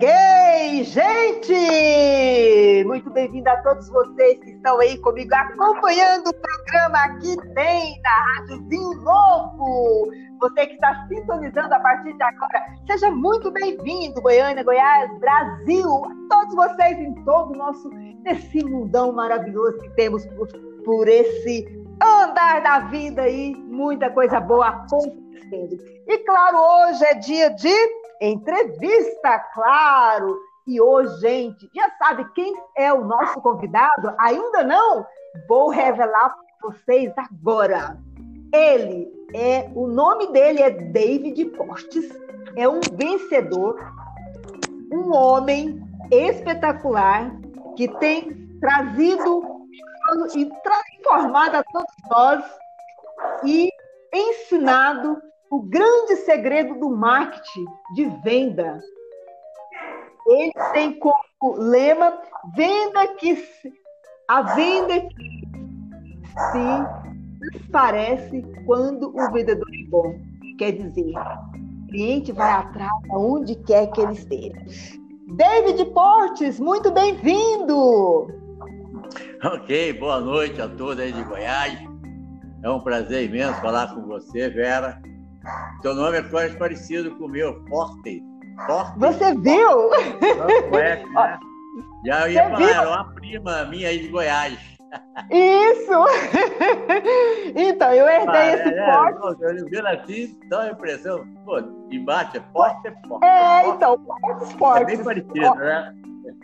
Cheguei, gente! Muito bem-vindo a todos vocês que estão aí comigo acompanhando o programa Aqui Tem, na Rádio Vinho Novo. Você que está sintonizando a partir de agora, seja muito bem-vindo, Goiânia, Goiás, Brasil, a todos vocês em todo o nosso, esse mundão maravilhoso que temos por, por esse andar da vida aí, muita coisa boa acontecendo. E claro, hoje é dia de entrevista, claro. E hoje, gente, já sabe quem é o nosso convidado? Ainda não? Vou revelar para vocês agora. Ele é, o nome dele é David Postes, é um vencedor, um homem espetacular que tem trazido e informado a todos nós e ensinado o grande segredo do marketing de venda. Ele tem como lema venda que a venda que se parece quando o vendedor é bom. Quer dizer, o cliente vai atrás aonde quer que ele esteja. David Portes, muito bem-vindo! Ok, boa noite a todos aí de Goiás. É um prazer imenso falar com você, Vera. Seu nome é quase parecido com o meu, Forte. Forte. Você viu? É, né? Já ia Você falar, viu? era uma prima minha aí de Goiás. Isso! então, eu herdei ah, esse é, forte. É, eu assim, dá uma impressão, pô, embaixo é forte, é forte. É, então, forte, forte. É bem parecido, né?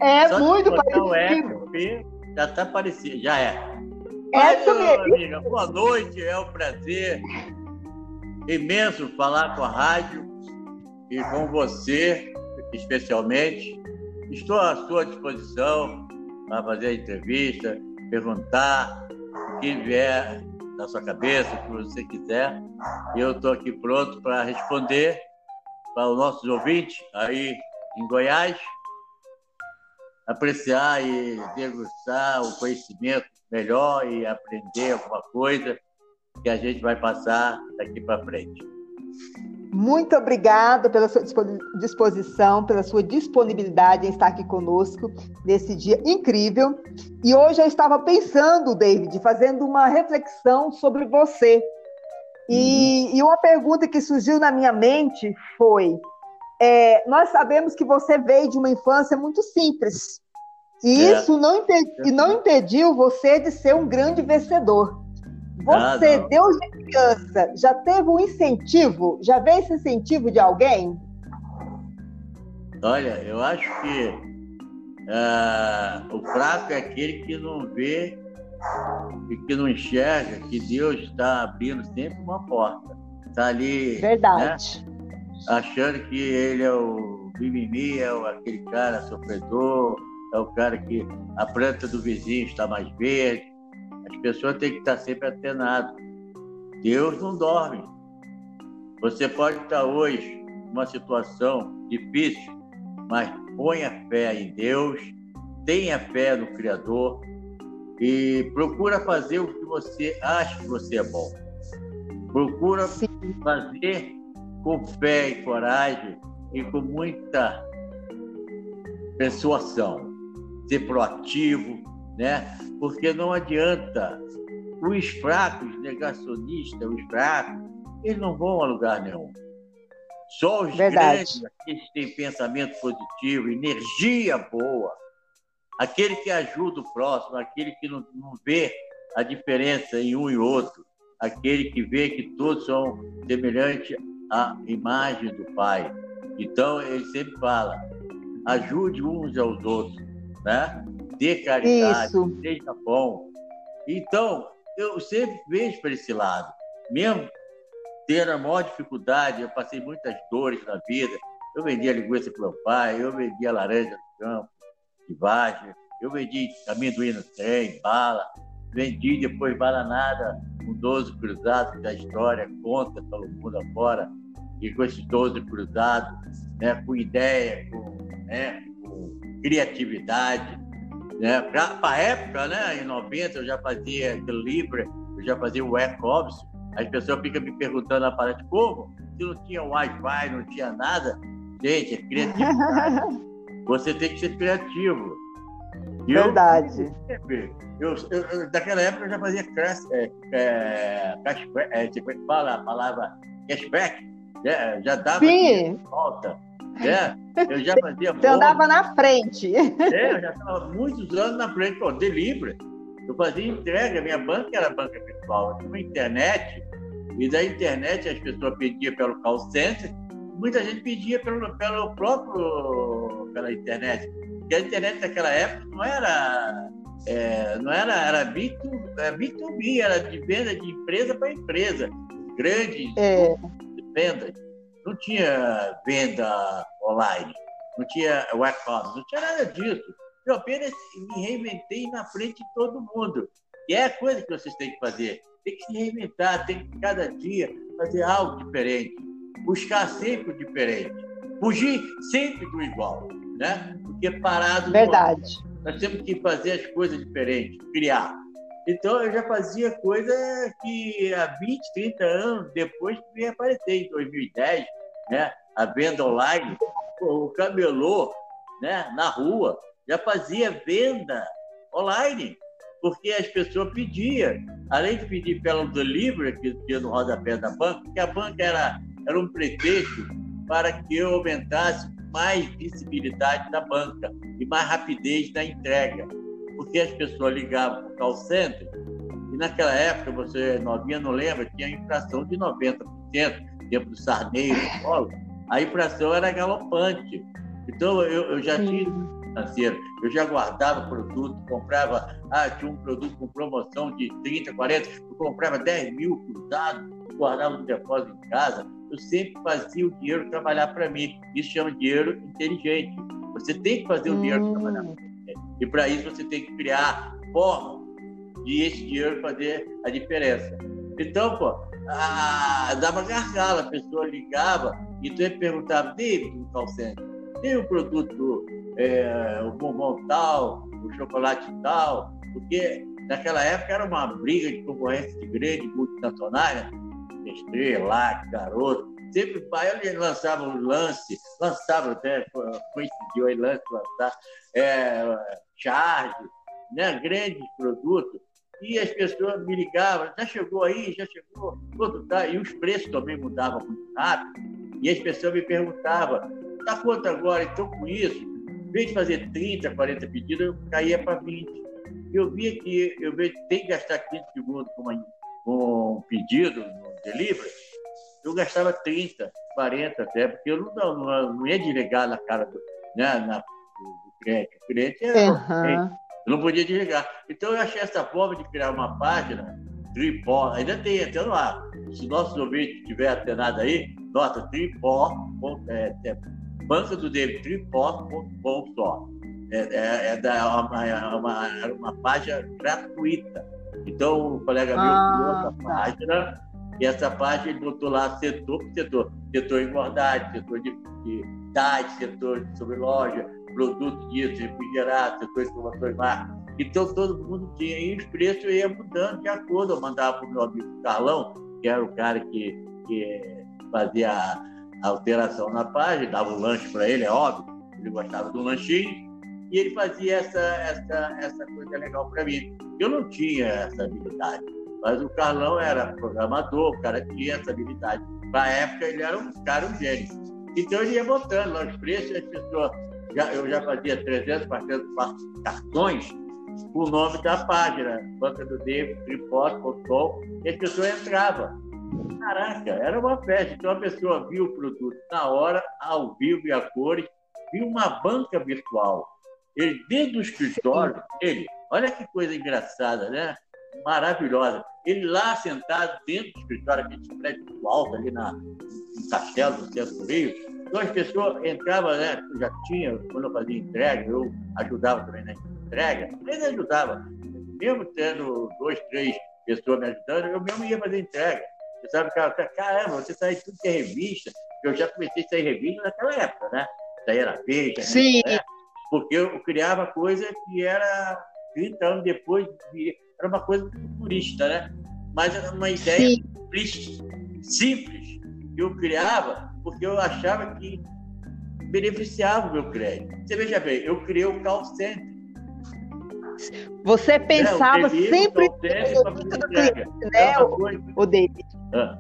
É Só muito parecido. O F, o P, já tá parecido, já é. É isso mesmo. Amiga, boa noite, é um prazer imenso falar com a rádio e com você, especialmente. Estou à sua disposição para fazer a entrevista, perguntar o que vier na sua cabeça, o que você quiser. Eu estou aqui pronto para responder para os nossos ouvintes aí em Goiás, apreciar e degustar o conhecimento melhor e aprender alguma coisa que a gente vai passar daqui para frente. Muito obrigada pela sua disposição, pela sua disponibilidade em estar aqui conosco nesse dia incrível. E hoje eu estava pensando, David, fazendo uma reflexão sobre você. E, uhum. e uma pergunta que surgiu na minha mente foi: é, nós sabemos que você veio de uma infância muito simples. E é. isso não, não impediu você de ser um grande vencedor. Você, Deus de criança, já teve um incentivo? Já veio esse incentivo de alguém? Olha, eu acho que uh, o fraco é aquele que não vê e que não enxerga que Deus está abrindo sempre uma porta. Está ali. Verdade. Né, achando que ele é o mimimi, é aquele cara sofredor, é o cara que a planta do vizinho está mais verde as pessoas têm que estar sempre atenadas. Deus não dorme. Você pode estar hoje numa situação difícil, mas ponha fé em Deus, tenha fé no Criador e procura fazer o que você acha que você é bom. Procura Sim. fazer com fé e coragem e com muita persuasão. Ser proativo, né? Porque não adianta. Os fracos, negacionistas, os fracos, eles não vão a lugar nenhum. Só os Verdade. grandes, aqueles que têm pensamento positivo, energia boa, aquele que ajuda o próximo, aquele que não, não vê a diferença em um e outro, aquele que vê que todos são semelhantes à imagem do Pai. Então, ele sempre fala: ajude uns aos outros, né? Dê caridade, Isso. seja bom. Então, eu sempre vejo para esse lado. Mesmo tendo a maior dificuldade, eu passei muitas dores na vida. Eu vendia linguiça para meu pai, eu vendia laranja no campo, de vagem, eu vendi amendoim no trem, bala, vendi depois bala nada, com 12 cruzados da história, conta pelo mundo afora, e com esses 12 cruzados, né, com ideia, com, né, com criatividade, né? Para a época, né, em 90, eu já fazia aquele Libra, eu já fazia o e-commerce. As pessoas ficam me perguntando na parede como? Se não tinha Wi-Fi, não tinha nada. Gente, é criatividade. Você tem que ser criativo. Verdade. Eu, eu, eu, daquela época eu já fazia crash, é, é, cashback, é, tipo, fala a palavra cashback, né? já dava volta. Né? Eu já fazia. Você andava na frente. É, eu já estava muitos anos na frente, pô, delivery. Eu fazia entrega, minha banca era banca virtual. Eu tinha internet, e da internet as pessoas pediam pelo call center, muita gente pedia pelo, pelo próprio, pela internet. Porque a internet naquela época não era. É, não era, era B2, era B2B, era de venda de empresa para empresa, grandes é. vendas. Não tinha venda online, não tinha web-commerce, não tinha nada disso. Eu apenas me reinventei na frente de todo mundo. E é a coisa que vocês têm que fazer. Tem que se reinventar, tem que cada dia fazer algo diferente. Buscar sempre o diferente. Fugir sempre do igual. Né? Porque parado. Verdade. Nós temos que fazer as coisas diferentes, criar. Então, eu já fazia coisa que há 20, 30 anos depois que veio aparecer, em 2010, né? a venda online, o camelô né? na rua, já fazia venda online, porque as pessoas pediam, além de pedir pelo delivery, que tinha no rodapé da banca, porque a banca era, era um pretexto para que eu aumentasse mais visibilidade da banca e mais rapidez na entrega. Porque as pessoas ligavam para o call center e naquela época, você novinha não lembra, tinha inflação de 90%, tempo do Sarney, do Polo, a inflação era galopante. Então, eu, eu já tinha financeiro. Eu já guardava produto, comprava, ah, tinha um produto com promoção de 30, 40, eu comprava 10 mil cruzados, guardava no depósito em casa. Eu sempre fazia o dinheiro trabalhar para mim. Isso chama dinheiro inteligente. Você tem que fazer o dinheiro trabalhar para você. E para isso você tem que criar forma de esse dinheiro fazer a diferença. Então, pô, ah, dava gargala, a pessoa ligava e tu perguntava, David, no call center, tem um produto é, o bombom tal, o chocolate tal, porque naquela época era uma briga de concorrência de grande multinacionais, né? Estrela, Garoto, sempre pai ele lançava um lance, lançava até, coincidiu aí lance, lançar, é, charge, né? grandes produtos, e as pessoas me ligavam, já chegou aí, já chegou, quanto tá? E os preços também mudavam muito rápido, e as pessoas me perguntavam, tá quanto agora? Então, com isso, em vez de fazer 30, 40 pedidos, eu caía para 20. Eu via que eu tenho que gastar 15 segundos com, uma, com um pedido no delivery, eu gastava 30, 40 até, porque eu não, não, não ia desligar na cara do, né, na, do cliente. O cliente era uhum. Eu não podia desligar. Então eu achei essa forma de criar uma página, tripó, ainda tem até no ar. Se nossos ouvintes tiver atenado aí, nota tripó, é, é, banca do David Tripó.com só. É, é, é, da, é uma, é uma, é uma página gratuita. Então, o colega meu ah, criou essa tá. página, e essa página ele botou lá setor por setor. Setor igualdade, setor de, de idade, setor sobre loja, produto disso, refrigerado, setor de informações marcas. Então, todo mundo tinha, e os preços iam mudando de acordo. Eu mandava para o meu amigo Carlão, que era o cara que, que fazia alteração na página, dava um lanche para ele, é óbvio, ele gostava do lanchinho, e ele fazia essa, essa, essa coisa legal para mim. Eu não tinha essa habilidade, mas o Carlão era programador, o cara tinha essa habilidade. Para a época, ele era um cara, um gênio. Então, ele ia botando lá os preços, as pessoas, já, eu já fazia 300, 400 cartões com o nome da página, banca do David, tripod.com, e as pessoas entravam. Caraca, era uma festa. Então a pessoa viu o produto na hora, ao vivo e a cores, viu uma banca virtual. Ele, dentro do escritório, ele, olha que coisa engraçada, né? Maravilhosa. Ele lá sentado dentro do escritório, aquele prédio alto ali na, no castelo do centro do Rio, então as pessoas entravam, né? Já tinha, quando eu fazia entrega, eu ajudava também na entrega, ele ajudava. Mesmo tendo dois, três pessoas me ajudando, eu mesmo ia fazer entrega. Você sabe, cara, caramba, você sai tudo que é revista. Eu já comecei a sair revista naquela época, né? Saía na Veja, Sim. Né? Porque eu criava coisa que era 30 anos depois, era uma coisa futurista, né? Mas era uma ideia simples, simples que eu criava, porque eu achava que beneficiava o meu crédito. Você veja bem, eu criei o call center. Você é, pensava é, sempre no benefício do cliente, né, o, o David? Ah.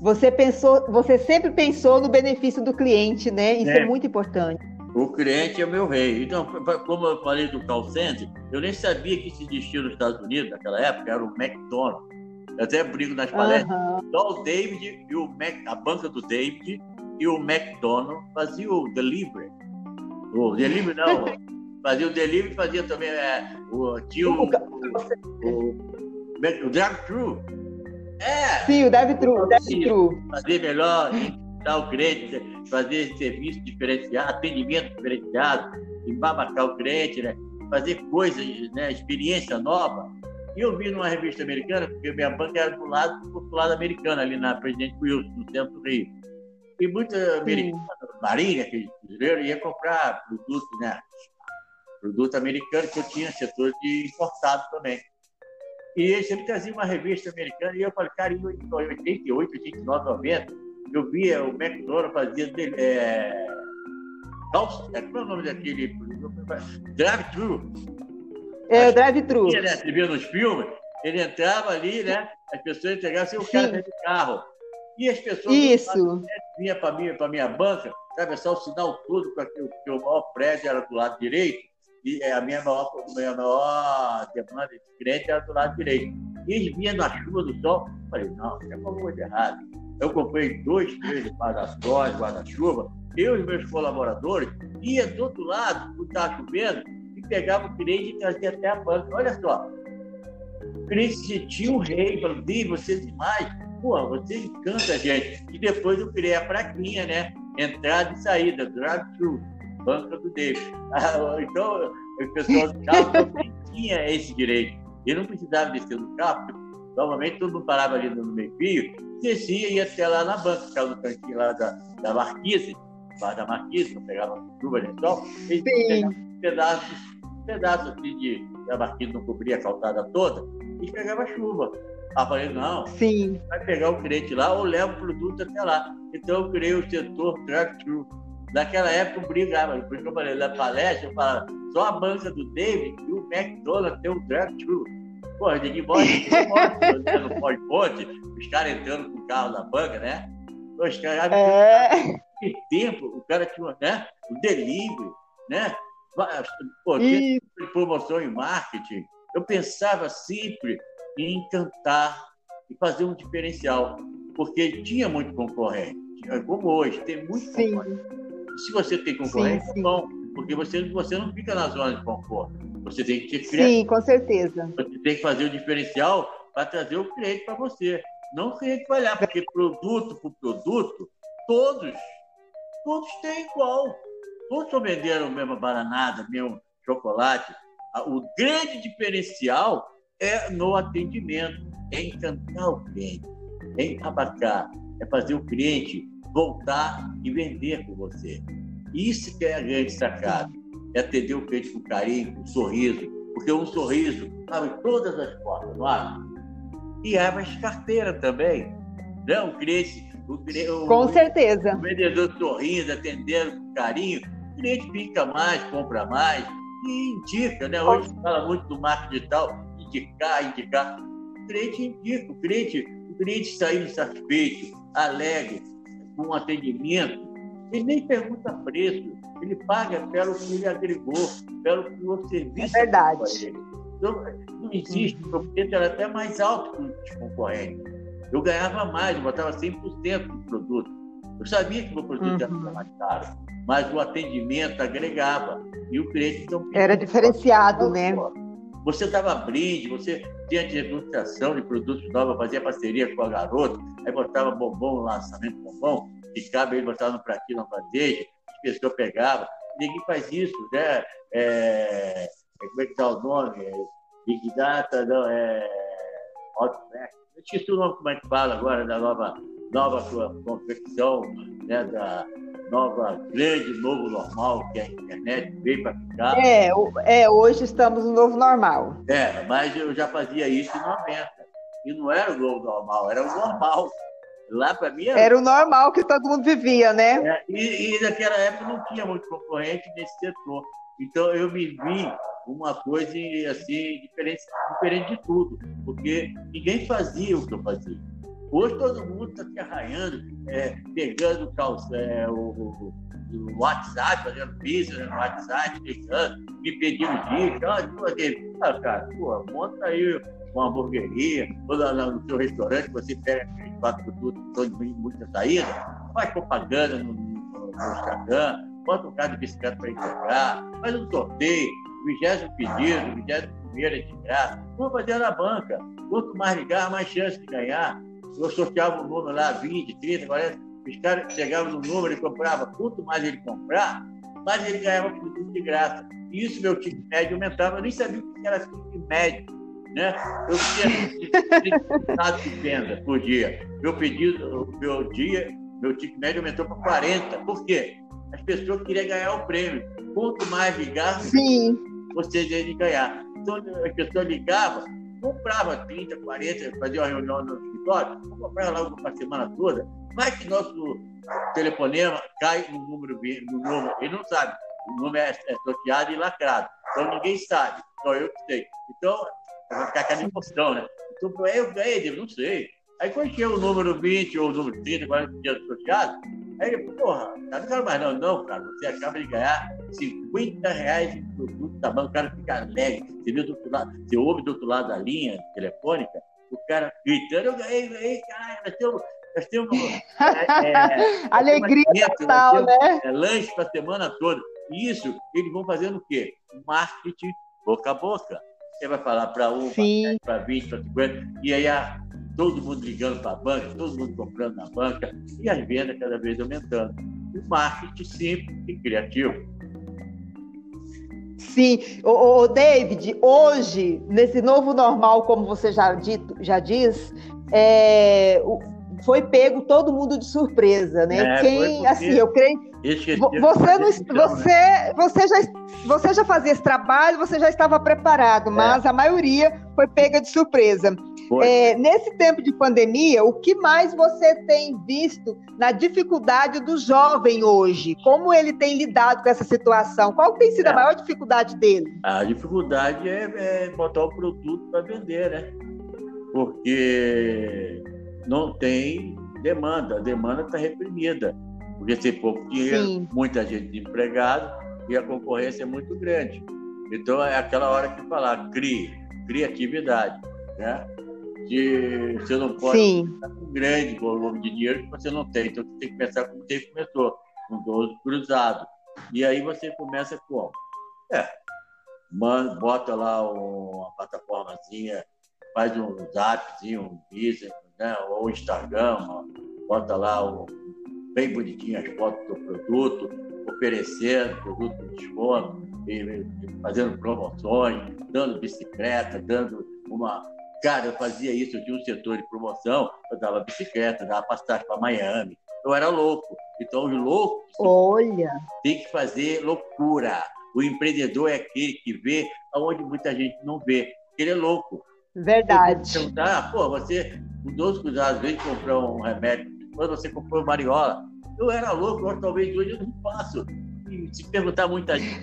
Você pensou, você sempre pensou no benefício do cliente, né? Isso é, é muito importante. O cliente é meu rei. Então, como eu falei do call center, eu nem sabia que se existia nos Estados Unidos naquela época, era o McDonald's. Eu até brigo nas palestras. Uhum. Só o David e o Mac, a banca do David e o McDonald's faziam o delivery. O delivery não, fazia o delivery, fazia também é, o tio, o, o, o, o drive-thru. É. Sim, o drive-thru, drive-thru. Fazer melhor, dar o cliente, fazer serviço diferenciado, atendimento diferenciado, embabacar o cliente, né? fazer coisas, né? experiência nova. E eu vi numa revista americana, porque minha banca era do lado do lado americano, ali na Presidente Wilson, no centro do Rio. E muita americana, Marília, aquele brasileiro, ia comprar produto, né? Produto americano, que eu tinha setor de importado também. E ele sempre trazia uma revista americana, e eu falei, cara, em 88, 89, 90, eu via o McDonald's fazia é, como é o nome daquele drive-thru é, o drive-thru. Né? Você via nos filmes, ele entrava ali, né? As pessoas entregavam, o cara de carro. E as pessoas Isso. vinham para minha, para minha banca, atravessar o sinal todo, porque o maior prédio era do lado direito, e a minha maior, minha maior demanda de cliente era do lado direito. E eles vinham na chuva do sol. Eu falei, não, isso é uma coisa errada. Eu comprei dois, três guarda-sol, guarda-chuva. Eu e meus colaboradores ia do outro lado, quando estava chovendo, pegava o cliente e trazia até a banca. Olha só, o cliente sentia um rei, falou, Di, você é demais, pô, você encanta a gente. E depois eu criei a plaquinha, né? Entrada e saída, drive-thru, banca do David. então, o pessoal do carro não tinha esse direito. Ele não precisava descer do carro, porque normalmente todo mundo parava ali no meio-fio, descia e ia até lá na banca, ficava no cantinho lá da, da marquise, lá da marquise, pegava chuva de sol, ele pegava pedaços pedaço assim de, a barquinha não cobria a calçada toda e pegava chuva. Aí falei, não, Sim. vai pegar o cliente lá ou leva o produto até lá. Então eu criei o setor drive-thru. Naquela época eu brigava, por isso que eu falei, na palestra, eu falava, só a banca do David e o McDonald's tem o drive-thru. Pô, gente mora no Pode Ponte, os caras entrando com o carro da banca, né? Os caras, é... que tempo, o cara tinha, né? O delivery, né? Pô, promoção e marketing, eu pensava sempre em encantar e fazer um diferencial, porque tinha muito concorrente, como hoje, tem muito sim. concorrente. Se você tem concorrente, sim, sim. é bom, porque você, você não fica na zona de conforto. Você tem que criar. Sim, com certeza. Você tem que fazer o diferencial para trazer o cliente para você. Não cliente vai olhar, porque produto por produto, todos, todos têm igual. Todos estão vendendo a mesma baranada, mesmo chocolate. O grande diferencial é no atendimento, é encantar o cliente, é encabacar, é fazer o cliente voltar e vender com você. Isso que é a grande sacada, é atender o cliente com carinho, com sorriso, porque um sorriso abre todas as portas, não abre? E abre as carteiras também. Não, o cliente, o, o, com certeza. O vendedor sorrindo, atendendo com carinho, o cliente fica mais, compra mais e indica, né? Hoje se fala muito do marketing digital, indicar, indicar. O cliente indica, o cliente, o cliente saindo satisfeito, alegre, com um atendimento, ele nem pergunta preço, ele paga pelo que ele agregou, pelo que o serviço. É verdade. Então, não existe, o meu preço era até mais alto que os concorrentes. Eu ganhava mais, eu botava 100% do produto. Eu sabia que o meu produto uhum. era mais caro mas o atendimento agregava. E o cliente então. Era diferenciado, né? Você dava brinde, você tinha degustação de produtos novos, fazia parceria com a garota, aí botava bombom no lançamento bombom, ficava ele botava no pratinho, na bandeja, as pessoas pegavam. Ninguém faz isso, né? É, como é que está o nome? Big Data, não, é. Eu esqueci o nome como é que fala agora da nova, nova confecção, né? Da, nova, grande novo normal que é a internet veio para ficar. É, é, hoje estamos no novo normal. É, mas eu já fazia isso em 90. E não era o novo normal, era o normal. Lá para mim era... era... o normal que todo mundo vivia, né? É, e, e naquela época não tinha muito concorrente nesse setor. Então eu me vi uma coisa assim diferente, diferente de tudo, porque ninguém fazia o que eu fazia. Hoje todo mundo está se arranhando, é, pegando é, o, o, o, WhatsApp, fazendo pizza no WhatsApp, ligando, me pedindo dica. Ah, ah, cara, pô, monta aí uma hamburgueria, ou no seu restaurante, você pega aqueles quatro produtos, todos muita saída, faz propaganda no, no, no Instagram, bota um carro de bicicleta para entregar, faz um sorteio, vigésimo pedido, vigésimo primeiro é de graça. Vamos fazer na banca. Quanto mais ligar, mais chance de ganhar. Eu sorteava um número lá, 20, 30, 40. Os caras chegavam no número e compravam. Quanto mais ele comprar, mais ele ganhava produto de graça. E isso, meu ticket médio aumentava. Eu nem sabia o que era ticket médio. Né? Eu tinha 30 de venda por dia. Meu pedido, meu dia, meu ticket médio aumentou para 40. Por quê? As pessoas queriam ganhar o prêmio. Quanto mais ligar, Sim. você de ganhar. Então, as pessoas ligavam, comprava 30, 40, fazia uma reunião no escritório, comprava logo para a semana toda. Vai que nosso telefonema cai no número, no número, ele não sabe. O número é, é sorteado e lacrado. Então ninguém sabe, só eu que sei. Então, vai ficar aquela emoção, né? Então, eu ganhei, não sei. Aí quando chega o número 20 ou o número 30, 40 dias sorteado, Aí ele, porra, cara, não quero mais não. Não, cara, você acaba de ganhar 50 reais de produto da banca, o cara fica alegre. Você viu do outro lado, você ouve do outro lado da linha telefônica, o cara gritando, eu ganhei, ganhei, caralho, nós temos, nós temos é, é, alegria total, né? É, lanche para a semana toda. E isso, eles vão fazendo o quê? Marketing boca a boca. Você vai falar para um, para 20, para 50, e aí a todo mundo ligando para a banca, todo mundo comprando na banca e as vendas cada vez aumentando. O marketing simples e criativo. Sim, o, o David, hoje, nesse novo normal, como você já, dito, já diz, é, foi pego todo mundo de surpresa, né? É, Quem, assim, eu creio. Você, não, você, você, já, você já fazia esse trabalho, você já estava preparado, é. mas é. a maioria foi pega de surpresa. É, nesse tempo de pandemia, o que mais você tem visto na dificuldade do jovem hoje? Como ele tem lidado com essa situação? Qual tem sido é. a maior dificuldade dele? A dificuldade é, é botar o produto para vender, né? Porque não tem demanda, a demanda está reprimida. Porque tem pouco dinheiro, Sim. muita gente desempregada e a concorrência é muito grande. Então é aquela hora que falar, crie, criatividade, né? que você não pode estar com um grande volume de dinheiro que você não tem. Então, você tem que pensar como você começou, com 12 cruzados. E aí você começa com, é, manda, bota lá uma plataformazinha, faz um zapzinho, um business, né, ou Instagram, bota lá um, bem bonitinho as fotos do produto, oferecendo produto de desconto, fazendo promoções, dando bicicleta, dando uma Cara, eu fazia isso, eu tinha um setor de promoção, eu dava bicicleta, dava passagem para Miami. Eu era louco. Então, os loucos Olha. tem que fazer loucura. O empreendedor é aquele que vê aonde muita gente não vê. Ele é louco. Verdade. Perguntar, ah, pô, você, com 12 cuidados, veio comprar um remédio, quando você comprou mariola. Eu era louco, eu, talvez hoje eu não faço. se perguntar muita gente,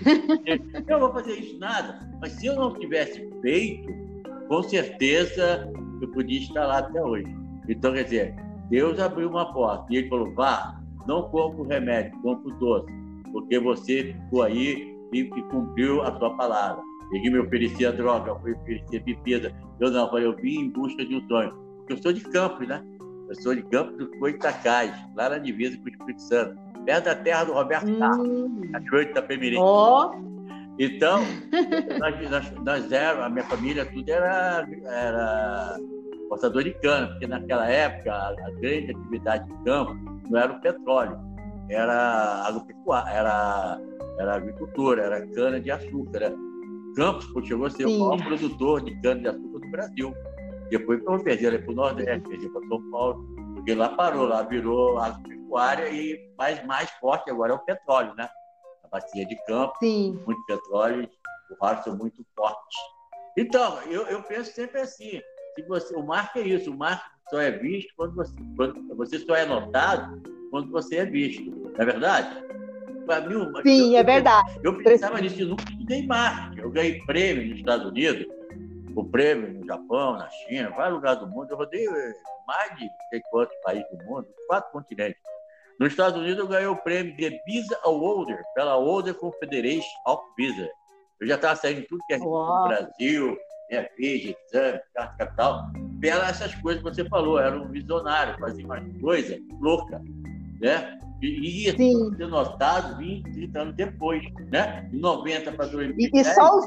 eu vou fazer isso nada. Mas se eu não tivesse feito, com certeza eu podia estar lá até hoje. Então, quer dizer, Deus abriu uma porta e ele falou: vá, não compre o remédio, compre o doce, porque você ficou aí e, cumpriu a sua palavra. Ele me oferecia droga, me oferecia bebida. Eu não, eu falei, eu vim em busca de um sonho. Porque eu sou de Campos, né? Eu sou de Campos do Coitacás, lá na divisa com o Espírito Santo, perto da terra do Roberto hum. Carlos, a de Itapemirim. Oh. Então, nós, nós, nós era, a minha família, tudo era, era portador de cana, porque naquela época a, a, grande atividade de campo não era o petróleo, era agropecuária, era, era agricultura, era cana de açúcar. Era, Campos chegou a ser Sim. o maior produtor de cana de açúcar do Brasil. Depois foi perder para o Nordeste, perder para São Paulo, porque lá parou, lá virou agropecuária e mais, mais forte agora é o petróleo, né? bacia de campo, Sim. muito petróleo, o rádio são muito fortes. Então, eu, eu penso sempre assim, se você, o marketing é isso, o marketing só é visto quando você, quando você só é notado quando você é visto. Não é verdade? Mim, Sim, eu, é verdade. Eu, eu pensava nisso, eu nunca estudei marketing. Eu ganhei prêmio nos Estados Unidos, o prêmio no Japão, na China, vários lugares do mundo. Eu rodei eh, mais de sei quantos países do mundo, quatro continentes. Nos Estados Unidos, eu ganhei o prêmio de Visa Award pela World Confederation of Visa. Eu já estava saindo tudo que é no Brasil, né, FIG, exame, carta capital, pela essas coisas que você falou. Era um visionário, fazia uma coisa louca, né? E ia ser notado 20, 30 anos depois, né? De 90 para 2010. E, só os...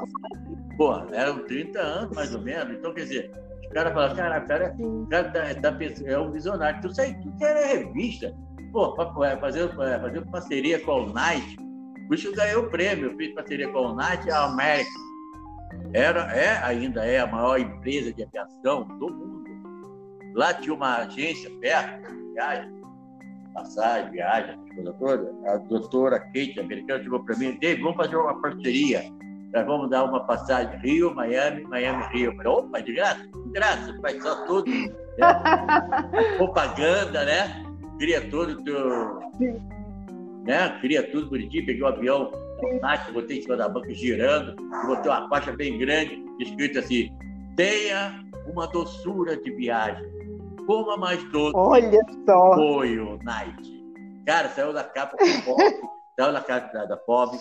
Pô, eram 30 anos, mais ou menos. Então, quer dizer, os caras falam, cara, cara, cara tá, tá, é um visionário. Tu sai, tu quer revista. Pô, fazer, fazer parceria com Night. Por isso ganhei o prêmio. Eu fiz parceria com o Night a América. Era, é, ainda é a maior empresa de aviação do mundo. Lá tinha uma agência perto, viagem, passagem, viagem, coisa toda. A doutora Kate, americana, chegou para mim, Dave, vamos fazer uma parceria. Nós vamos dar uma passagem Rio, Miami, Miami, Rio. Opa, de graça? De graça, faz só tudo. Né? Propaganda, né? Cria todo o teu. Né? Cria tudo bonitinho, peguei o avião, o botei em cima da banca girando, botei uma faixa bem grande, escrito assim: tenha uma doçura de viagem Coma mais doce. Olha só. Foi o Night. Cara, saiu da capa do Pop, saiu da capa da, da Pop,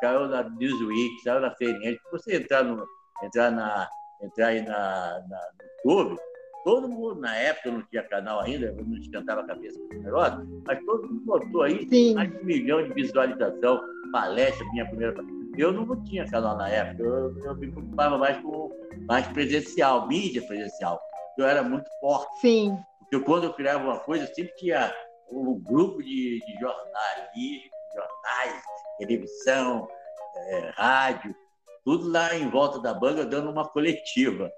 saiu da Newsweek, saiu da CNN. Se você entrar, no, entrar, na, entrar aí na, na, no YouTube, todo mundo, na época não tinha canal ainda, eu não esquentava a cabeça com esse negócio, mas todo mundo botou aí Sim. mais de um milhão de visualização, palestra, minha primeira eu não tinha canal na época, eu, eu me preocupava mais com mais presencial, mídia presencial eu era muito forte. Sim. Porque quando eu criava uma coisa, sempre tinha um grupo de, de jornalistas, jornais, televisão, é, rádio, tudo lá em volta da banca dando uma coletiva.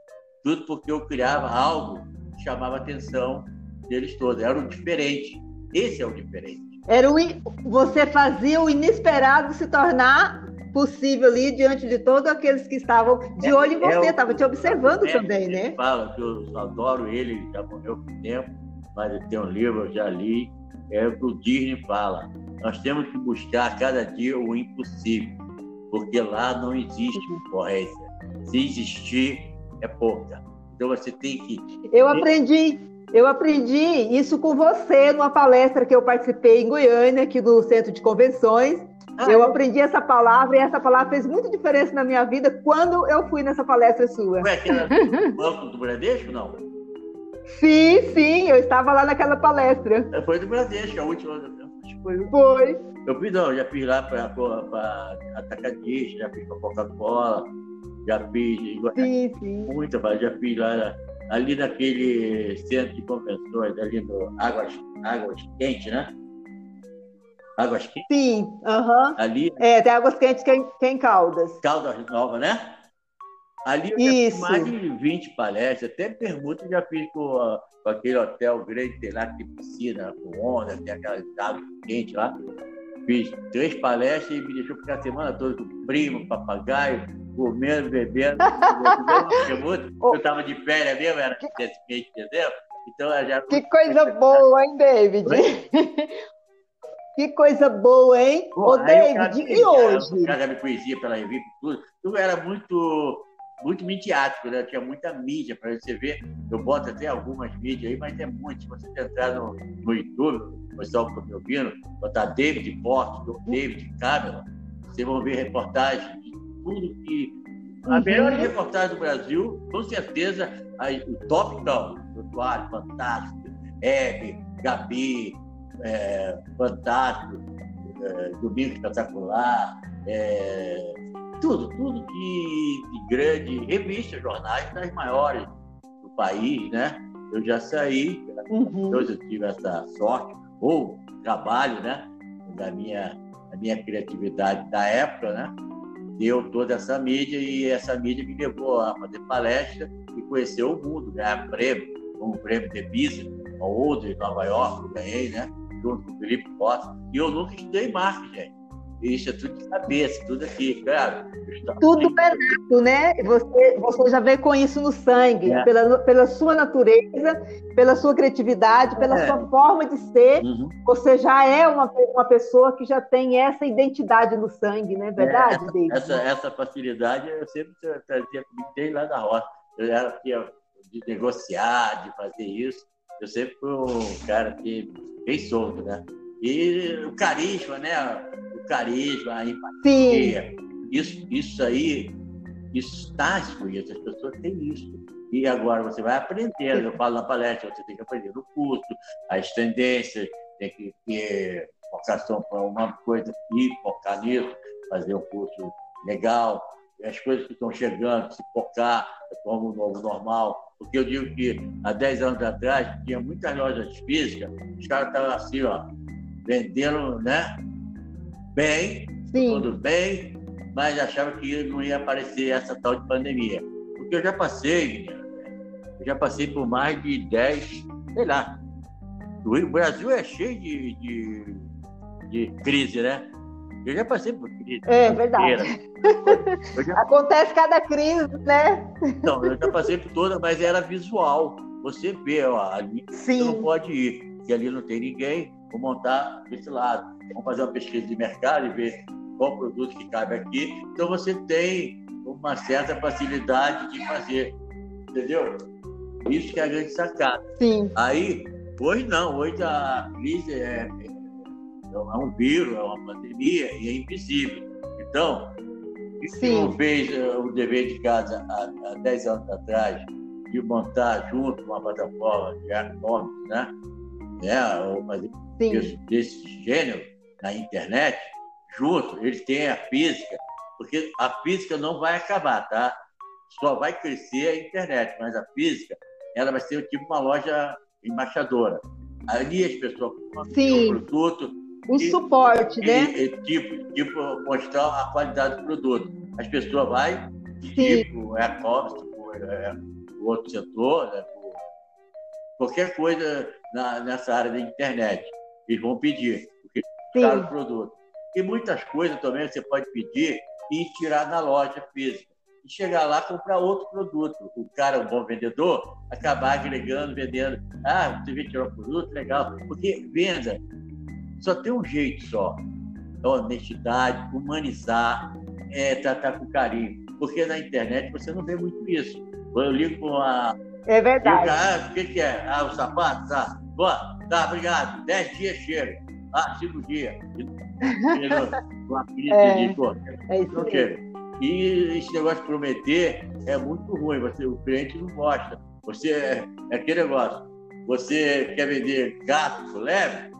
Tudo porque eu criava algo que chamava a atenção deles todos. Era o diferente. Esse é o diferente. Era o, você fazia o inesperado se tornar possível ali diante de todos aqueles que estavam de é, olho em você, estavam é te observando é, também, né? Fala que eu adoro ele, já morreu por tempo, mas ele tem um livro, eu já li, é o que o Disney fala. Nós temos que buscar a cada dia o impossível, porque lá não existe concorrência. Se existir, é pouca. Então você tem que. Eu aprendi, eu aprendi isso com você numa palestra que eu participei em Goiânia, aqui no Centro de Convenções. Ah, eu aprendi essa palavra e essa palavra fez muita diferença na minha vida quando eu fui nessa palestra sua. Foi aquela do Banco do Bradesco, não? Sim, sim, eu estava lá naquela palestra. É, foi do Bradesco, a última. Foi. foi. Eu fiz, não, já fiz lá para Atacadista, já fiz para Coca-Cola, já fiz. Sim, sim. Muita, já fiz lá ali naquele centro de convenções, ali no Águas, Águas Quentes, né? Águas Quentes? Sim, aham. Ali. É, tem Águas Quentes que é, que é em Caldas. Caldas Nova, né? Ali eu Isso. já fiz mais de 20 palestras, até pergunta já fiz com, com aquele hotel grande, tem lá que tem piscina, com onda, tem aquela água quente lá. Fiz três palestras e me deixou ficar a semana toda com primo, papagaio, comendo, bebendo. eu estava de férias mesmo, era desse mês de dezembro. Então, já... Que coisa boa, hein, David? Que coisa boa, hein? Bom, Ô, David, e hoje? O cara me conhecia pela revista tudo. Tudo era muito, muito midiático, né? Tinha muita mídia para você ver. Eu boto até algumas mídias aí, mas é muito. Se você entrar no, no YouTube, o pessoal que está me ouvindo, botar David Porto, David Cameron, vocês vão ver reportagens de tudo que. A uhum. melhor reportagem do Brasil, com certeza, a, o Top Down, o Eduardo, fantástico, Hebe, Gabi, é, fantástico, é, domingo espetacular, é, tudo, tudo de, de grande, revistas, jornais das maiores do país, né? Eu já saí, uhum. eu tive essa sorte, ou trabalho, né? Da minha, da minha criatividade da época, né? Deu toda essa mídia e essa mídia me levou a fazer palestra e conhecer o mundo, ganhar prêmio, como o prêmio de Business, a Old, em Nova York, eu ganhei, né? junto com o Felipe Costa. E eu nunca estudei marketing, gente. Isso é tudo de cabeça, tudo aqui, claro. Tudo é nato, né? Você, você já vê com isso no sangue, é. pela, pela sua natureza, pela sua criatividade, pela é. sua forma de ser. Uhum. Você já é uma, uma pessoa que já tem essa identidade no sangue, não é verdade, essa, essa, essa, facilidade eu sempre trazia comigo desde lá da roça. Eu era de negociar, de fazer isso. Eu sempre fui um cara que bem solto, né? E o carisma, né? O carisma, a empatia. Sim. Isso, isso aí, isso está escolhido, as pessoas têm isso. E agora você vai aprendendo. Eu falo na palestra, você tem que aprender no curso, as tendências, tem que ter vocação para uma coisa e focar nisso, fazer um curso legal, as coisas que estão chegando, se focar como um novo normal. Porque eu digo que há 10 anos atrás tinha muitas lojas físicas, os caras estavam assim, ó, vendendo né, bem, tudo bem, mas achava que não ia aparecer essa tal de pandemia. Porque eu já passei, eu já passei por mais de 10, sei lá. O Brasil é cheio de, de, de crise, né? Eu já passei por crise. É verdade. Já... Acontece cada crise, né? Não, eu já passei por toda, mas era visual. Você vê, ó, ali Sim. você não pode ir, e ali não tem ninguém, vou montar desse lado. Vamos fazer uma pesquisa de mercado e ver qual produto que cabe aqui. Então você tem uma certa facilidade de fazer, entendeu? Isso que é a grande sacada. Sim. Aí, hoje não, hoje a crise é, é um vírus, é uma pandemia e é invisível. Então, se não fez eh, o dever de casa há, há 10 anos atrás de montar junto uma plataforma de e né? Né? Ou fazer isso desse gênero na internet, junto, eles têm a física, porque a física não vai acabar, tá? Só vai crescer a internet, mas a física, ela vai ser tipo uma loja embaixadora. Ali as pessoas compram o produto. O e, suporte, e, né? E, tipo, tipo, mostrar a qualidade do produto. As pessoas vão tipo, é e-commerce, tipo, é, o outro setor, né? Qualquer coisa na, nessa área da internet. Eles vão pedir, porque é o produto. E muitas coisas também você pode pedir e tirar na loja física. E chegar lá comprar outro produto. O cara, um bom vendedor, acabar agregando, vendendo. Ah, você vê tirar o produto, legal. Porque venda só tem um jeito só. É honestidade, humanizar, é, tratar com carinho. Porque na internet você não vê muito isso. Eu ligo com a. É verdade. Ah, o que, que é? Ah, o sapato? Tá. Boa, tá, obrigado. Dez dias chega. Ah, cinco dias. É, de é isso não chega. E esse negócio de prometer é muito ruim. Você, o cliente não gosta. Você é, é aquele negócio. Você quer vender gato leve?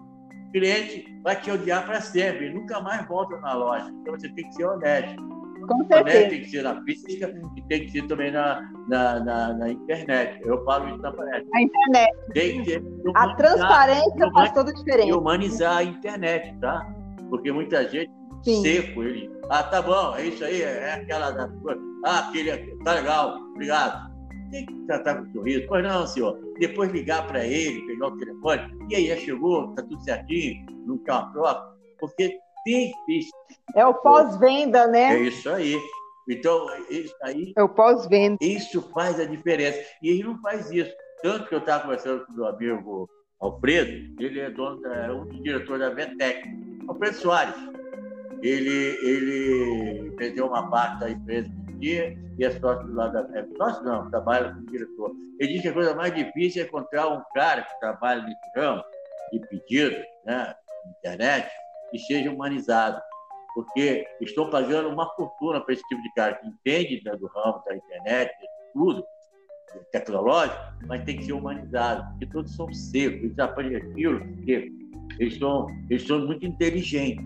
O cliente vai te odiar para sempre. Nunca mais volta na loja. Então você tem que ser honesto. Com certeza. Tem que ser na física e tem que ser também na, na, na, na internet. Eu falo isso na palestra. A internet. Tem que a transparência faz toda a diferença. E humanizar a internet, tá? Porque muita gente Sim. seco, ele. Ah, tá bom, é isso aí, é aquela da Ah, aquele, tá legal, obrigado. Tem que tratar com sorriso. Pois não, senhor. Depois ligar para ele, pegar o telefone. E aí, já chegou, tá tudo certinho, não quer uma troca. Porque difícil. É o pós-venda, né? É isso aí. Então, isso aí. É o pós-venda. Isso faz a diferença. E ele não faz isso. Tanto que eu estava conversando com o meu amigo Alfredo, ele é dono da, um dos diretores da Vetec, Alfredo Soares. Ele, ele vendeu uma parte da empresa um dia e é sócio lá da é, Sócio não, trabalha como diretor. Ele diz que a coisa mais difícil é encontrar um cara que trabalha nesse ramo de pedido, né, internet, que seja humanizado, porque estão pagando uma fortuna para esse tipo de cara que entende né, do ramo da internet, tudo, tecnológico, mas tem que ser humanizado, porque todos são secos, eles aprendem aquilo, porque eles são, eles são muito inteligentes.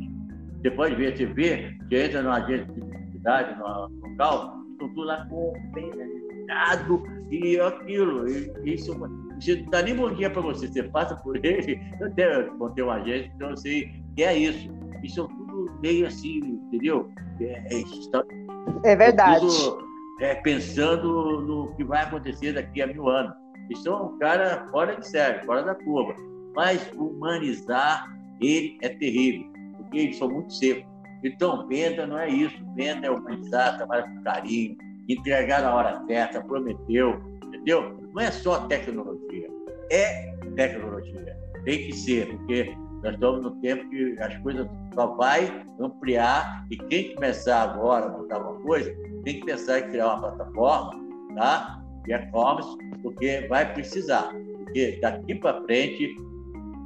Você pode ver, você vê, você entra numa agência de publicidade, no local, estão tudo lá com delicado e aquilo. E, isso, você não dá nem bom dia para você, você passa por ele, eu até montei uma agência, então eu sei que é isso. Isso é tudo meio assim, entendeu? É, é, é verdade. Tudo, é, pensando no que vai acontecer daqui a mil anos. Isso é um cara fora de série, fora da curva. Mas humanizar ele é terrível, porque eles são muito secos. Então, venda não é isso. Venda é humanizar, trabalhar com carinho, entregar na hora certa, prometeu, entendeu? Não é só tecnologia, é tecnologia. Tem que ser, porque nós estamos no tempo que as coisas só vai ampliar e quem começar agora a montar uma coisa tem que pensar em criar uma plataforma, tá? De e-commerce, porque vai precisar. Porque daqui para frente,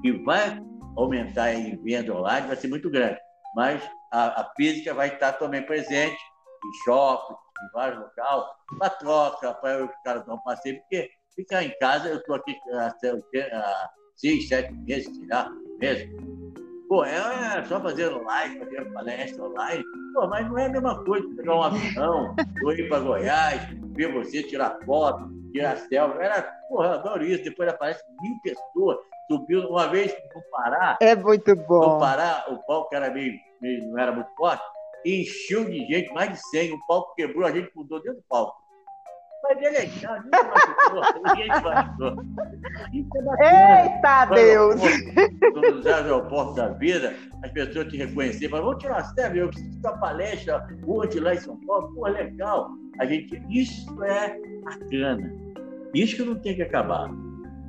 que vai aumentar em venda online vai ser muito grande. Mas a, a física vai estar também presente em shopping, em vários locais, para troca, para os caras dar um passeio, porque ficar em casa, eu estou aqui há seis, sete meses, sei lá, mesmo. Pô, é, é só fazendo live, fazendo palestra online. Pô, mas não é a mesma coisa pegar um avião, ir para Goiás, ver você tirar foto, tirar selfie. Era, porra, eu adoro isso. Depois aparece mil pessoas. Subiu uma vez no Pará. É muito bom. No Pará, o palco era meio, meio não era muito forte. Encheu de gente, mais de 100. O palco quebrou, a gente mudou dentro do palco. Mas é legal, ninguém machucou, Eita Deus! Quando nos aeroportos da vida, as pessoas te reconheceram, falam, vamos tirar uma série, eu preciso uma palestra hoje lá em São Paulo, pô, legal. A gente, isso é bacana. Isso que não tem que acabar.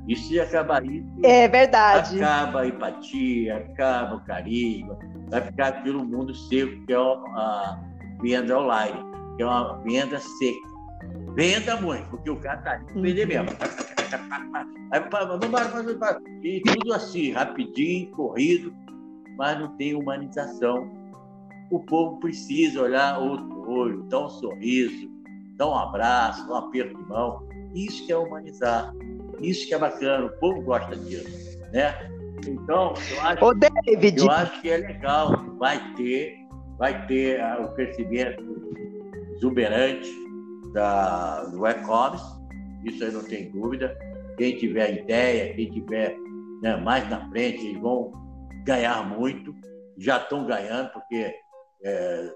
Isso se acabar isso. É verdade. Acaba a empatia, acaba o carinho, vai ficar aquilo mundo seco, que é a venda online, que é uma venda seca Venda muito, porque o cara tá vender mesmo. E tudo assim, rapidinho, corrido, mas não tem humanização. O povo precisa olhar outro olho, dar um sorriso, dar um abraço, dar um aperto de mão. Isso que é humanizar. Isso que é bacana, o povo gosta disso, né? Então, eu acho, Ô, David. eu acho que é legal, vai ter, vai ter uh, o crescimento exuberante da, do e-commerce, isso aí não tem dúvida. Quem tiver ideia, quem tiver né, mais na frente, eles vão ganhar muito. Já estão ganhando, porque é,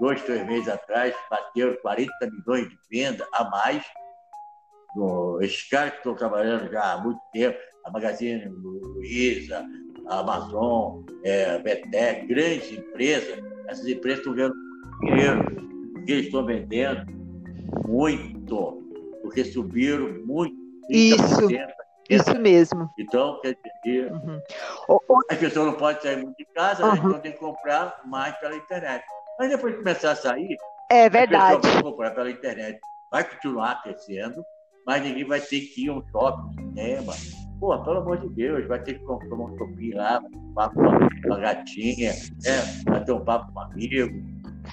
dois, três meses atrás bateram 40 milhões de venda a mais. No, esses caras que estão trabalhando já há muito tempo, a Magazine Luiza, a Amazon, é, a Betec, grandes empresas, essas empresas estão ganhando dinheiro, porque eles estão vendendo muito, porque subiram muito. Isso, isso mesmo. Então, quer dizer, uhum. as pessoas não podem sair muito de casa, uhum. então tem que comprar mais pela internet. Mas depois de começar a sair, é verdade. vai comprar pela internet. Vai continuar crescendo, mas ninguém vai ter que ir a um shopping, um cinema. Pô, pelo amor de Deus, vai ter que comprar um shopping lá, um papo com uma gatinha, né? vai ter um papo com um amigo.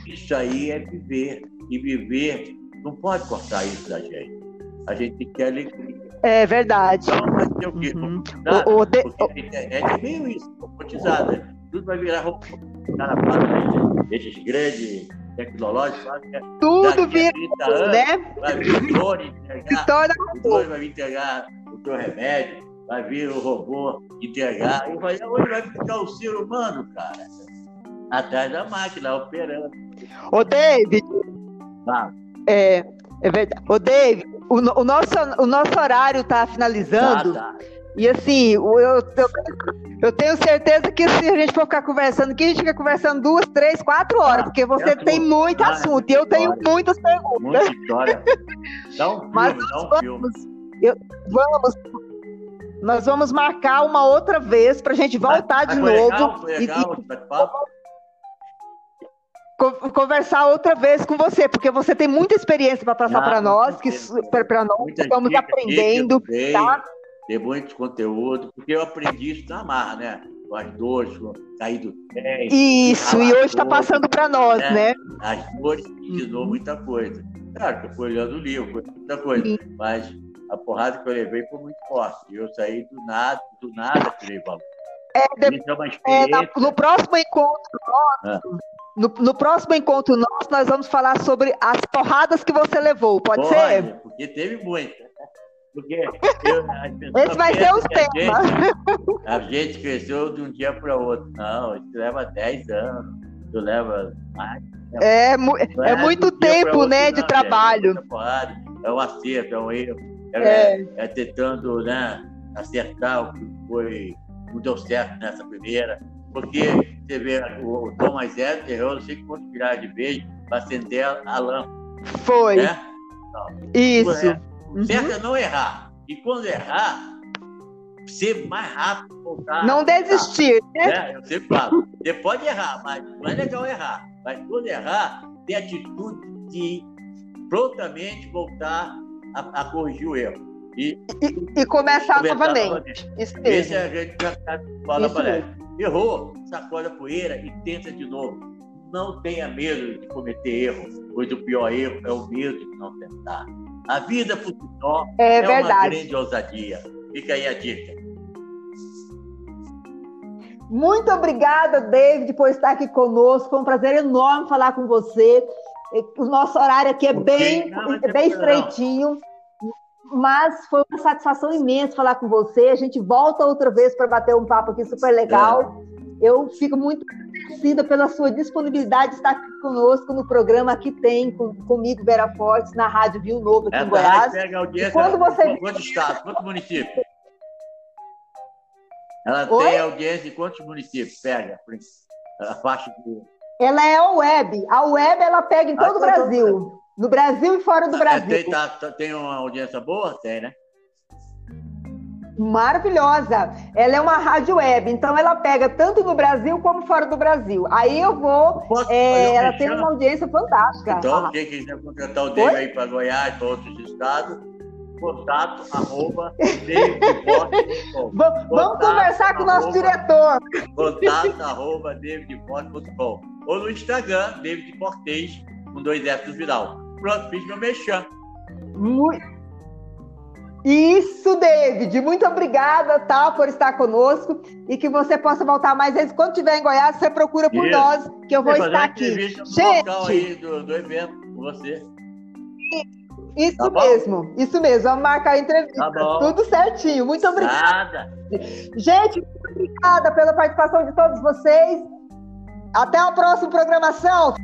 Isso aí é viver. E viver não pode cortar isso da gente. A gente tem que ter alegria. É verdade. Então, vai ter o quê? Uhum. O, o de... Porque a internet é meio isso, robotizada. Né? Tudo vai virar robotizado. Cara, né? esses grandes tecnológicos. Né? Tudo vira, anos, né? Vai vir o drone entregar, o drone vai entregar o teu remédio, vai vir o robô entregar. E vai, onde vai ficar o ser humano, cara? Atrás da máquina, operando. Ô, David. Ah. É, é verdade. Ô, Dave, o, o, nosso, o nosso horário está finalizando. Tá, tá. E assim, eu, eu, eu, tenho certeza que se a gente for ficar conversando aqui, a gente fica conversando duas, três, quatro horas, porque você é tem muito ah, assunto e eu tenho muitas perguntas. Muita história. Dá um filme, Mas dá um vamos. Eu, vamos, nós vamos marcar uma outra vez para a gente voltar de novo. Legal, legal, e, conversar outra vez com você, porque você tem muita experiência para passar para nós, que para nós estamos aprendendo, tá? Tem muito conteúdo, porque eu aprendi isso na marra, né? Com as dores, cair do pé. Isso, e hoje está passando para nós, né? né? As dores me ensinou uhum. muita coisa. Claro que eu fui olhando o livro, muita coisa, Sim. mas a porrada que eu levei foi muito forte. Eu saí do nada, do nada tirei valor. É, de... é, é no próximo encontro nosso, ah. No, no, próximo encontro nosso, nós vamos falar sobre as porradas que você levou, pode, pode ser? Porque teve muita. Porque eu, Esse vai ser o tema. A, a gente cresceu de um dia para o outro. Não, isso leva 10 anos, isso leva mais. É, é, é muito tempo, outro, né, de não, trabalho. É, porrada, é um acerto, é um erro. É, é. é tentando né, acertar o que foi, não deu certo nessa primeira Porque você vê o Thomas Edison errou não sei quantos milhares de vezes para acender a lâmpada. Foi. Né? Isso. É, uhum. Certo é não errar. E quando errar, ser mais rápido voltar. Não desistir, né? É, eu sempre falo. Você pode errar, mas não é legal errar. Mas quando errar, ter atitude de prontamente voltar a, a corrigir o erro. E, e, e começar, começar novamente. novamente. Isso mesmo. Esse é a gente já fala para Errou, sacode a poeira e tenta de novo. Não tenha medo de cometer erro, pois o pior erro é o medo de não tentar. A vida por si só é, é uma grande ousadia. Fica aí a dica. Muito obrigada, David, por estar aqui conosco. Foi um prazer enorme falar com você. O nosso horário aqui é bem, não, é bem estreitinho, mas foi uma satisfação imensa falar com você. A gente volta outra vez para bater um papo aqui super legal. É. Eu fico muito agradecida pela sua disponibilidade de estar aqui conosco no programa que tem com, comigo, Vera Fortes, na Rádio Rio Novo, aqui Essa em Goiás. Pega audiência quando você... Quantos estados, quantos municípios? Ela Oi? tem audiência em quantos municípios? Pega a faixa de... Ela é a web. A web ela pega em todo ah, o então Brasil. No Brasil e fora do ah, Brasil. Tem, tá, tem uma audiência boa? Tem, né? maravilhosa. Ela é uma rádio web, então ela pega tanto no Brasil como fora do Brasil. Aí eu vou. Posso, é, ela tem uma audiência fantástica. Então, ah. quem quiser contratar o David aí para Goiás, para outros estados, contato arroba Vamos, vamos conversar com o nosso diretor. Contato arroba davidporte.com ou no Instagram, David com dois F no final. Pronto, fiz meu mexão. Muito. Isso, David. Muito obrigada, tá, por estar conosco e que você possa voltar mais vezes. Quando estiver em Goiás, você procura por Isso. nós, que eu vou estar aqui. Gente, aí do, do evento com você. Isso tá mesmo, isso mesmo. Vamos marcar a entrevista. Tá Tudo certinho. Muito obrigada. Gente, muito obrigada pela participação de todos vocês. Até a próxima programação.